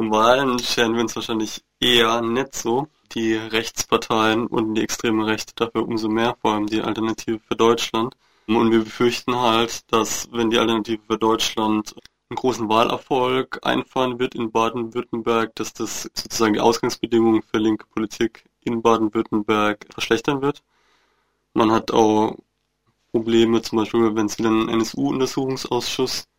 Um Wahlen scheren wir uns wahrscheinlich eher nicht so. Die Rechtsparteien und die extreme Rechte dafür umso mehr, vor allem die Alternative für Deutschland. Und wir befürchten halt, dass wenn die Alternative für Deutschland einen großen Wahlerfolg einfahren wird in Baden-Württemberg, dass das sozusagen die Ausgangsbedingungen für linke Politik in Baden-Württemberg verschlechtern wird. Man hat auch Probleme, zum Beispiel, wenn es wieder einen NSU-Untersuchungsausschuss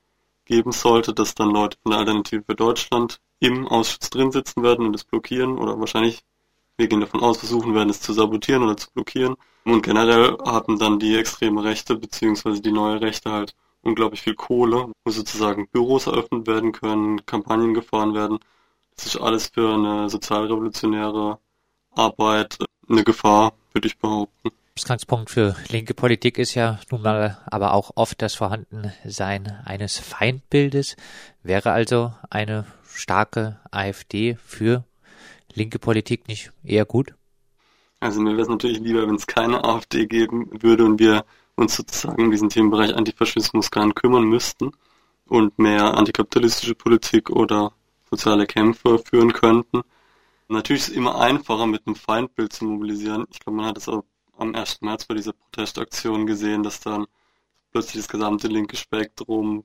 geben sollte, dass dann Leute von der Alternative für Deutschland im Ausschuss drin sitzen werden und es blockieren oder wahrscheinlich, wir gehen davon aus, versuchen werden, es zu sabotieren oder zu blockieren. Und generell haben dann die extreme Rechte beziehungsweise die neue Rechte halt unglaublich viel Kohle, wo sozusagen Büros eröffnet werden können, Kampagnen gefahren werden. Das ist alles für eine sozialrevolutionäre Arbeit eine Gefahr, würde ich behaupten. Ausgangspunkt für linke Politik ist ja nun mal aber auch oft das Vorhandensein eines Feindbildes. Wäre also eine starke AfD für linke Politik nicht eher gut? Also mir wäre es natürlich lieber, wenn es keine AfD geben würde und wir uns sozusagen in diesem Themenbereich Antifaschismus gar nicht kümmern müssten und mehr antikapitalistische Politik oder soziale Kämpfe führen könnten. Natürlich ist es immer einfacher, mit einem Feindbild zu mobilisieren. Ich glaube, man hat es auch am 1. März bei dieser Protestaktion gesehen, dass dann plötzlich das gesamte linke Spektrum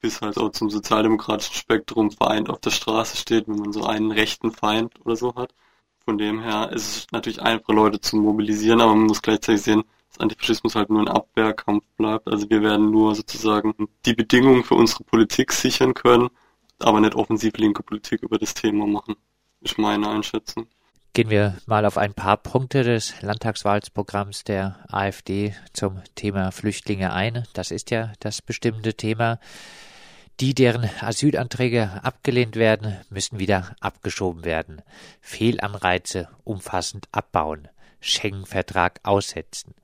bis halt auch zum sozialdemokratischen Spektrum vereint auf der Straße steht, wenn man so einen rechten Feind oder so hat. Von dem her ist es natürlich einfacher, Leute zu mobilisieren, aber man muss gleichzeitig sehen, dass Antifaschismus halt nur ein Abwehrkampf bleibt. Also wir werden nur sozusagen die Bedingungen für unsere Politik sichern können, aber nicht offensiv linke Politik über das Thema machen. Ist meine Einschätzung. Gehen wir mal auf ein paar Punkte des Landtagswahlprogramms der AfD zum Thema Flüchtlinge ein. Das ist ja das bestimmte Thema. Die, deren Asylanträge abgelehnt werden, müssen wieder abgeschoben werden. Fehlanreize umfassend abbauen. Schengen-Vertrag aussetzen.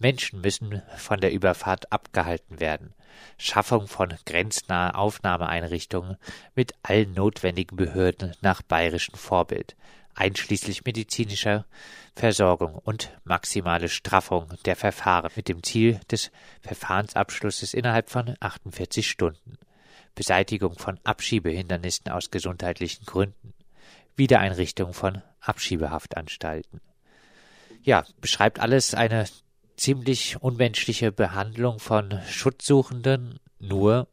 Menschen müssen von der Überfahrt abgehalten werden. Schaffung von grenznahe Aufnahmeeinrichtungen mit allen notwendigen Behörden nach bayerischem Vorbild, einschließlich medizinischer Versorgung und maximale Straffung der Verfahren mit dem Ziel des Verfahrensabschlusses innerhalb von 48 Stunden, Beseitigung von Abschiebehindernissen aus gesundheitlichen Gründen, Wiedereinrichtung von Abschiebehaftanstalten. Ja, beschreibt alles eine ziemlich unmenschliche Behandlung von Schutzsuchenden, nur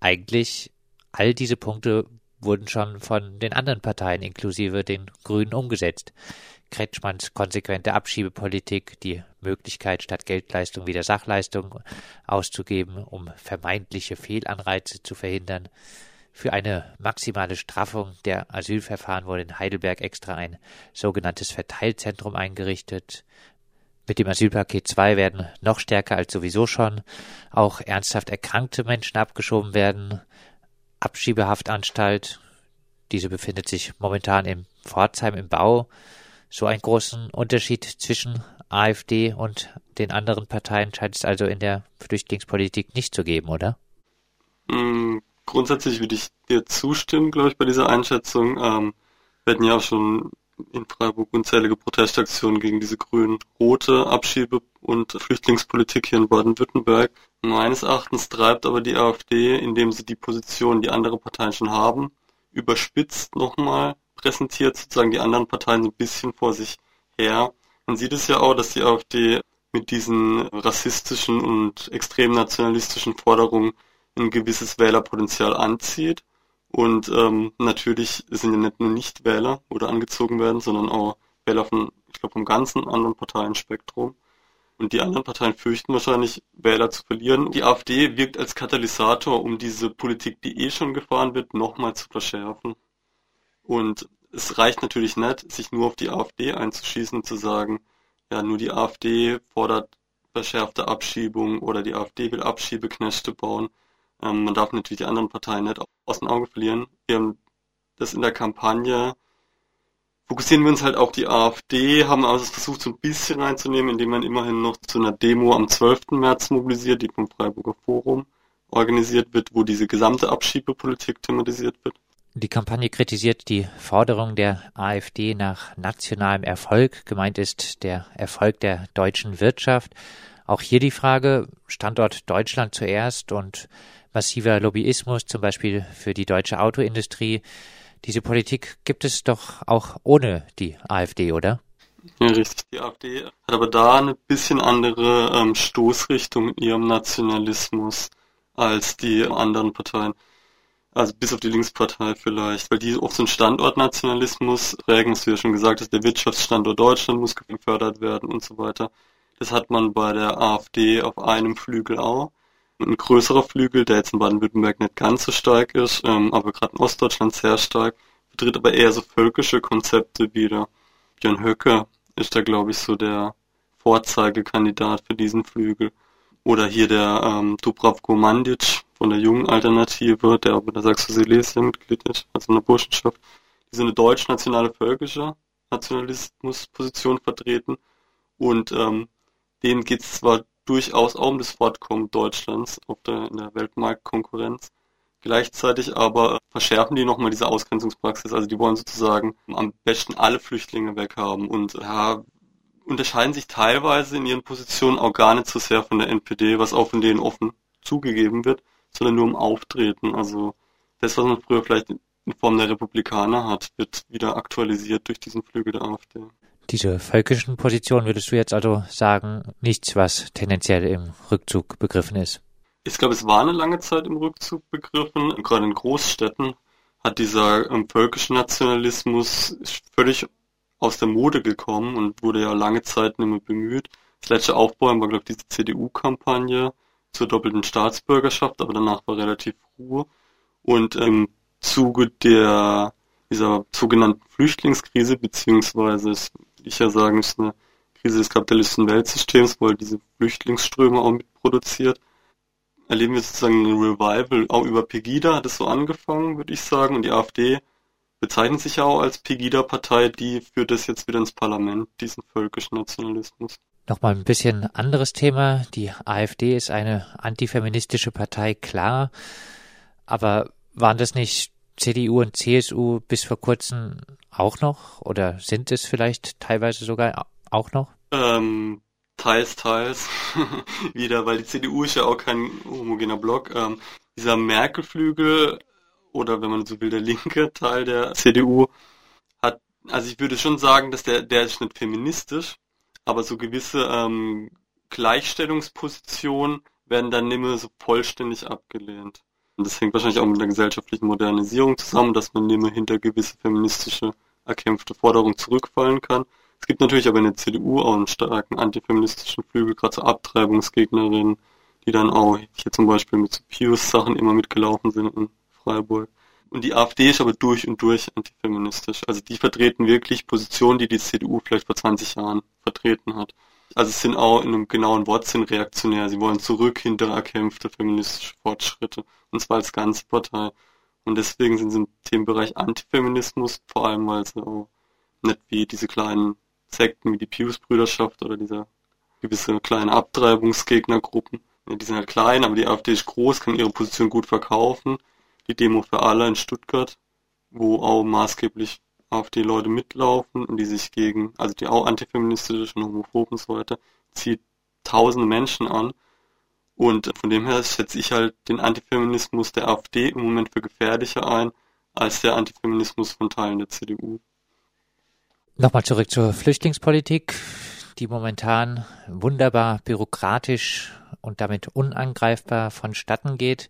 eigentlich all diese Punkte wurden schon von den anderen Parteien inklusive den Grünen umgesetzt. Kretschmanns konsequente Abschiebepolitik, die Möglichkeit, statt Geldleistung wieder Sachleistung auszugeben, um vermeintliche Fehlanreize zu verhindern. Für eine maximale Straffung der Asylverfahren wurde in Heidelberg extra ein sogenanntes Verteilzentrum eingerichtet. Mit dem Asylpaket 2 werden noch stärker als sowieso schon auch ernsthaft erkrankte Menschen abgeschoben werden. Abschiebehaftanstalt, diese befindet sich momentan in Pforzheim im Bau. So einen großen Unterschied zwischen AfD und den anderen Parteien scheint es also in der Flüchtlingspolitik nicht zu geben, oder? Mm, grundsätzlich würde ich dir zustimmen, glaube ich, bei dieser Einschätzung. Ähm, wir hatten ja auch schon in Freiburg unzählige Protestaktionen gegen diese grün-rote Abschiebe- und Flüchtlingspolitik hier in Baden-Württemberg. Meines Erachtens treibt aber die AfD, indem sie die Position, die andere Parteien schon haben, überspitzt nochmal präsentiert, sozusagen die anderen Parteien so ein bisschen vor sich her. Man sieht es ja auch, dass die AfD mit diesen rassistischen und extrem nationalistischen Forderungen ein gewisses Wählerpotenzial anzieht und ähm, natürlich sind ja nicht nur Nichtwähler oder angezogen werden, sondern auch Wähler von, ich glaube, vom ganzen anderen Parteienspektrum. Und die anderen Parteien fürchten wahrscheinlich, Wähler zu verlieren. Die AfD wirkt als Katalysator, um diese Politik, die eh schon gefahren wird, nochmal zu verschärfen. Und es reicht natürlich nicht, sich nur auf die AfD einzuschießen und zu sagen, ja, nur die AfD fordert verschärfte Abschiebung oder die AfD will Abschiebeknechte bauen. Ähm, man darf natürlich die anderen Parteien nicht aus den Augen verlieren. Wir haben das in der Kampagne fokussieren wir uns halt auf die AfD, haben also versucht so ein bisschen reinzunehmen, indem man immerhin noch zu einer Demo am 12. März mobilisiert, die vom Freiburger Forum organisiert wird, wo diese gesamte Abschiebepolitik thematisiert wird. Die Kampagne kritisiert die Forderung der AfD nach nationalem Erfolg. Gemeint ist der Erfolg der deutschen Wirtschaft. Auch hier die Frage, Standort Deutschland zuerst und massiver Lobbyismus, zum Beispiel für die deutsche Autoindustrie. Diese Politik gibt es doch auch ohne die AfD, oder? Ja, richtig. Die AfD hat aber da eine bisschen andere ähm, Stoßrichtung in ihrem Nationalismus als die anderen Parteien. Also bis auf die Linkspartei vielleicht, weil die oft so einen Standortnationalismus prägen, hast du ja schon gesagt hast, der Wirtschaftsstandort Deutschland muss gefördert werden und so weiter. Das hat man bei der AfD auf einem Flügel auch. Ein größerer Flügel, der jetzt in Baden-Württemberg nicht ganz so stark ist, ähm, aber gerade in Ostdeutschland sehr stark, vertritt aber eher so völkische Konzepte wieder. Björn Höcke ist da, glaube ich, so der Vorzeigekandidat für diesen Flügel. Oder hier der ähm, Dubravko Mandic von der jungen Alternative, der aber der Saxo-Silesia Mitglied ist, also in der Burschenschaft, die so eine deutsch-nationale völkische Nationalismusposition vertreten. Und ähm, denen geht es zwar durchaus auch um das Fortkommen Deutschlands auf der, in der Weltmarktkonkurrenz, Gleichzeitig aber verschärfen die nochmal diese Ausgrenzungspraxis. Also die wollen sozusagen am besten alle Flüchtlinge weghaben und ja, unterscheiden sich teilweise in ihren Positionen auch gar nicht so sehr von der NPD, was auch von denen offen zugegeben wird, sondern nur im Auftreten. Also das, was man früher vielleicht in Form der Republikaner hat, wird wieder aktualisiert durch diesen Flügel der AfD. Diese völkischen Positionen würdest du jetzt also sagen, nichts, was tendenziell im Rückzug begriffen ist? Ich glaube, es war eine lange Zeit im Rückzug begriffen. Gerade in Großstädten hat dieser ähm, völkische Nationalismus völlig aus der Mode gekommen und wurde ja lange Zeit nicht mehr bemüht. Das letzte Aufbäumen war, glaube ich, diese CDU-Kampagne zur doppelten Staatsbürgerschaft, aber danach war relativ Ruhe. Und im Zuge der dieser sogenannten Flüchtlingskrise, beziehungsweise, ich ja sagen, ist eine Krise des kapitalistischen Weltsystems, weil diese Flüchtlingsströme auch mitproduziert, erleben wir sozusagen ein Revival. Auch über Pegida hat es so angefangen, würde ich sagen. Und die AfD bezeichnet sich ja auch als Pegida-Partei, die führt das jetzt wieder ins Parlament, diesen völkischen Nationalismus. Nochmal ein bisschen anderes Thema. Die AfD ist eine antifeministische Partei, klar. Aber waren das nicht CDU und CSU bis vor kurzem auch noch? Oder sind es vielleicht teilweise sogar auch noch? Ähm, Teils, teils. Wieder, weil die CDU ist ja auch kein homogener Block. Ähm, dieser Merkel-Flügel oder wenn man so will, der linke Teil der CDU hat, also ich würde schon sagen, dass der, der ist nicht feministisch, aber so gewisse ähm, Gleichstellungspositionen werden dann nicht mehr so vollständig abgelehnt. Und das hängt wahrscheinlich auch mit der gesellschaftlichen Modernisierung zusammen, dass man mehr hinter gewisse feministische erkämpfte Forderungen zurückfallen kann. Es gibt natürlich aber in der CDU auch einen starken antifeministischen Flügel, gerade so Abtreibungsgegnerinnen, die dann auch hier zum Beispiel mit so Pius-Sachen immer mitgelaufen sind in Freiburg. Und die AfD ist aber durch und durch antifeministisch. Also die vertreten wirklich Positionen, die die CDU vielleicht vor 20 Jahren vertreten hat. Also es sind auch in einem genauen Wortsinn reaktionär. Sie wollen zurück hinter erkämpfte feministische Fortschritte. Und zwar als ganze Partei. Und deswegen sind sie im Themenbereich Antifeminismus, vor allem weil sie auch nicht wie diese kleinen Sekten wie die Pius-Brüderschaft oder diese gewisse kleine Abtreibungsgegnergruppen. Ja, die sind halt klein, aber die AfD ist groß, kann ihre Position gut verkaufen. Die Demo für alle in Stuttgart, wo auch maßgeblich AfD-Leute mitlaufen die sich gegen, also die auch antifeministisch und homophob und so weiter, zieht tausende Menschen an. Und von dem her schätze ich halt den Antifeminismus der AfD im Moment für gefährlicher ein als der Antifeminismus von Teilen der CDU. Nochmal zurück zur Flüchtlingspolitik, die momentan wunderbar bürokratisch und damit unangreifbar vonstatten geht.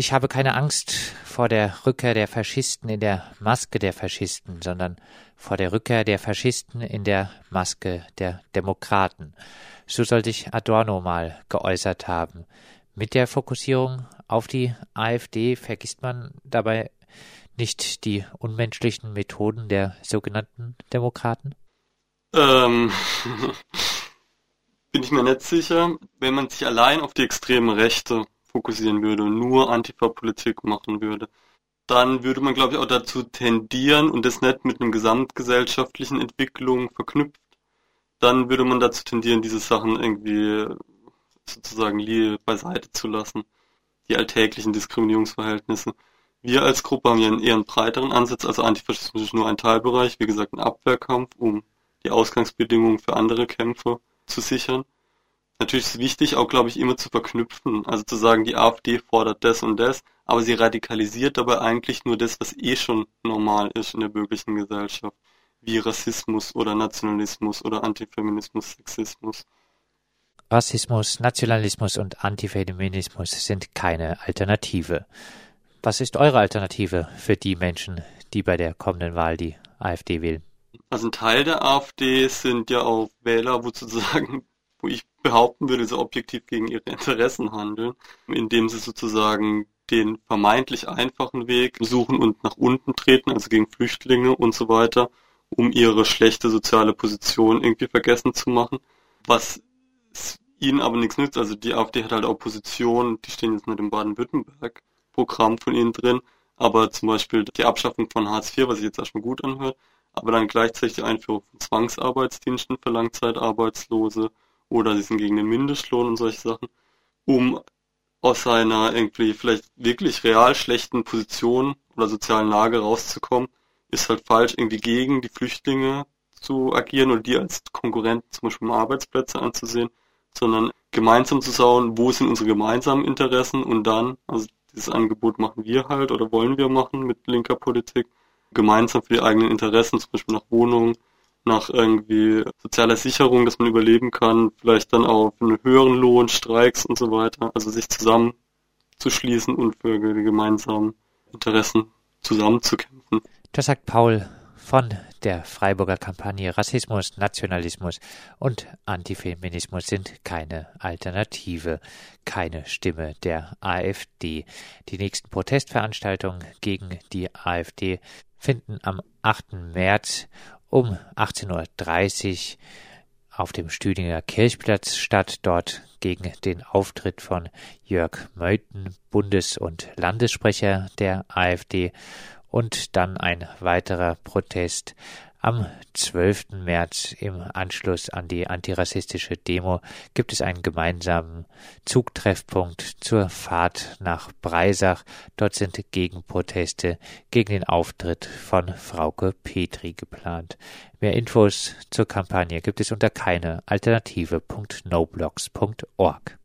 Ich habe keine Angst vor der Rückkehr der Faschisten in der Maske der Faschisten, sondern vor der Rückkehr der Faschisten in der Maske der Demokraten. So soll sich Adorno mal geäußert haben. Mit der Fokussierung auf die AfD vergisst man dabei nicht die unmenschlichen Methoden der sogenannten Demokraten? Ähm, bin ich mir nicht sicher. Wenn man sich allein auf die extreme Rechte fokussieren würde und nur Antifa-Politik machen würde, dann würde man, glaube ich, auch dazu tendieren und das nicht mit einer gesamtgesellschaftlichen Entwicklung verknüpft, dann würde man dazu tendieren, diese Sachen irgendwie sozusagen beiseite zu lassen, die alltäglichen Diskriminierungsverhältnisse. Wir als Gruppe haben hier einen eher breiteren Ansatz, also Antifaschismus ist nur ein Teilbereich, wie gesagt ein Abwehrkampf, um die Ausgangsbedingungen für andere Kämpfe zu sichern. Natürlich ist es wichtig, auch glaube ich, immer zu verknüpfen. Also zu sagen, die AfD fordert das und das, aber sie radikalisiert dabei eigentlich nur das, was eh schon normal ist in der bürgerlichen Gesellschaft, wie Rassismus oder Nationalismus oder Antifeminismus, Sexismus. Rassismus, Nationalismus und Antifeminismus sind keine Alternative. Was ist eure Alternative für die Menschen, die bei der kommenden Wahl die AfD wählen? Also ein Teil der AfD sind ja auch Wähler, wo sozusagen, wo ich behaupten würde, so objektiv gegen ihre Interessen handeln, indem sie sozusagen den vermeintlich einfachen Weg suchen und nach unten treten, also gegen Flüchtlinge und so weiter, um ihre schlechte soziale Position irgendwie vergessen zu machen. Was ihnen aber nichts nützt. Also die AfD hat halt Opposition, die stehen jetzt mit dem Baden-Württemberg-Programm von ihnen drin, aber zum Beispiel die Abschaffung von Hartz IV, was sich jetzt erstmal gut anhört, aber dann gleichzeitig die Einführung von Zwangsarbeitsdiensten für Langzeitarbeitslose oder sie sind gegen den Mindestlohn und solche Sachen, um aus seiner irgendwie vielleicht wirklich real schlechten Position oder sozialen Lage rauszukommen, ist halt falsch, irgendwie gegen die Flüchtlinge zu agieren oder die als Konkurrenten zum Beispiel um Arbeitsplätze anzusehen, sondern gemeinsam zu schauen, wo sind unsere gemeinsamen Interessen und dann, also dieses Angebot machen wir halt oder wollen wir machen mit linker Politik, gemeinsam für die eigenen Interessen, zum Beispiel nach Wohnungen, nach irgendwie sozialer Sicherung, dass man überleben kann, vielleicht dann für einen höheren Lohn, Streiks und so weiter, also sich zusammenzuschließen und für die gemeinsamen Interessen zusammenzukämpfen. Das sagt Paul von der Freiburger Kampagne Rassismus, Nationalismus und Antifeminismus sind keine Alternative, keine Stimme der AfD. Die nächsten Protestveranstaltungen gegen die AfD finden am 8. März um 18.30 Uhr auf dem Stüdinger Kirchplatz statt, dort gegen den Auftritt von Jörg Meuthen, Bundes- und Landessprecher der AfD. Und dann ein weiterer Protest am 12. März im Anschluss an die antirassistische Demo gibt es einen gemeinsamen Zugtreffpunkt zur Fahrt nach Breisach. Dort sind Gegenproteste gegen den Auftritt von Frauke Petri geplant. Mehr Infos zur Kampagne gibt es unter keine Alternative.noblogs.org.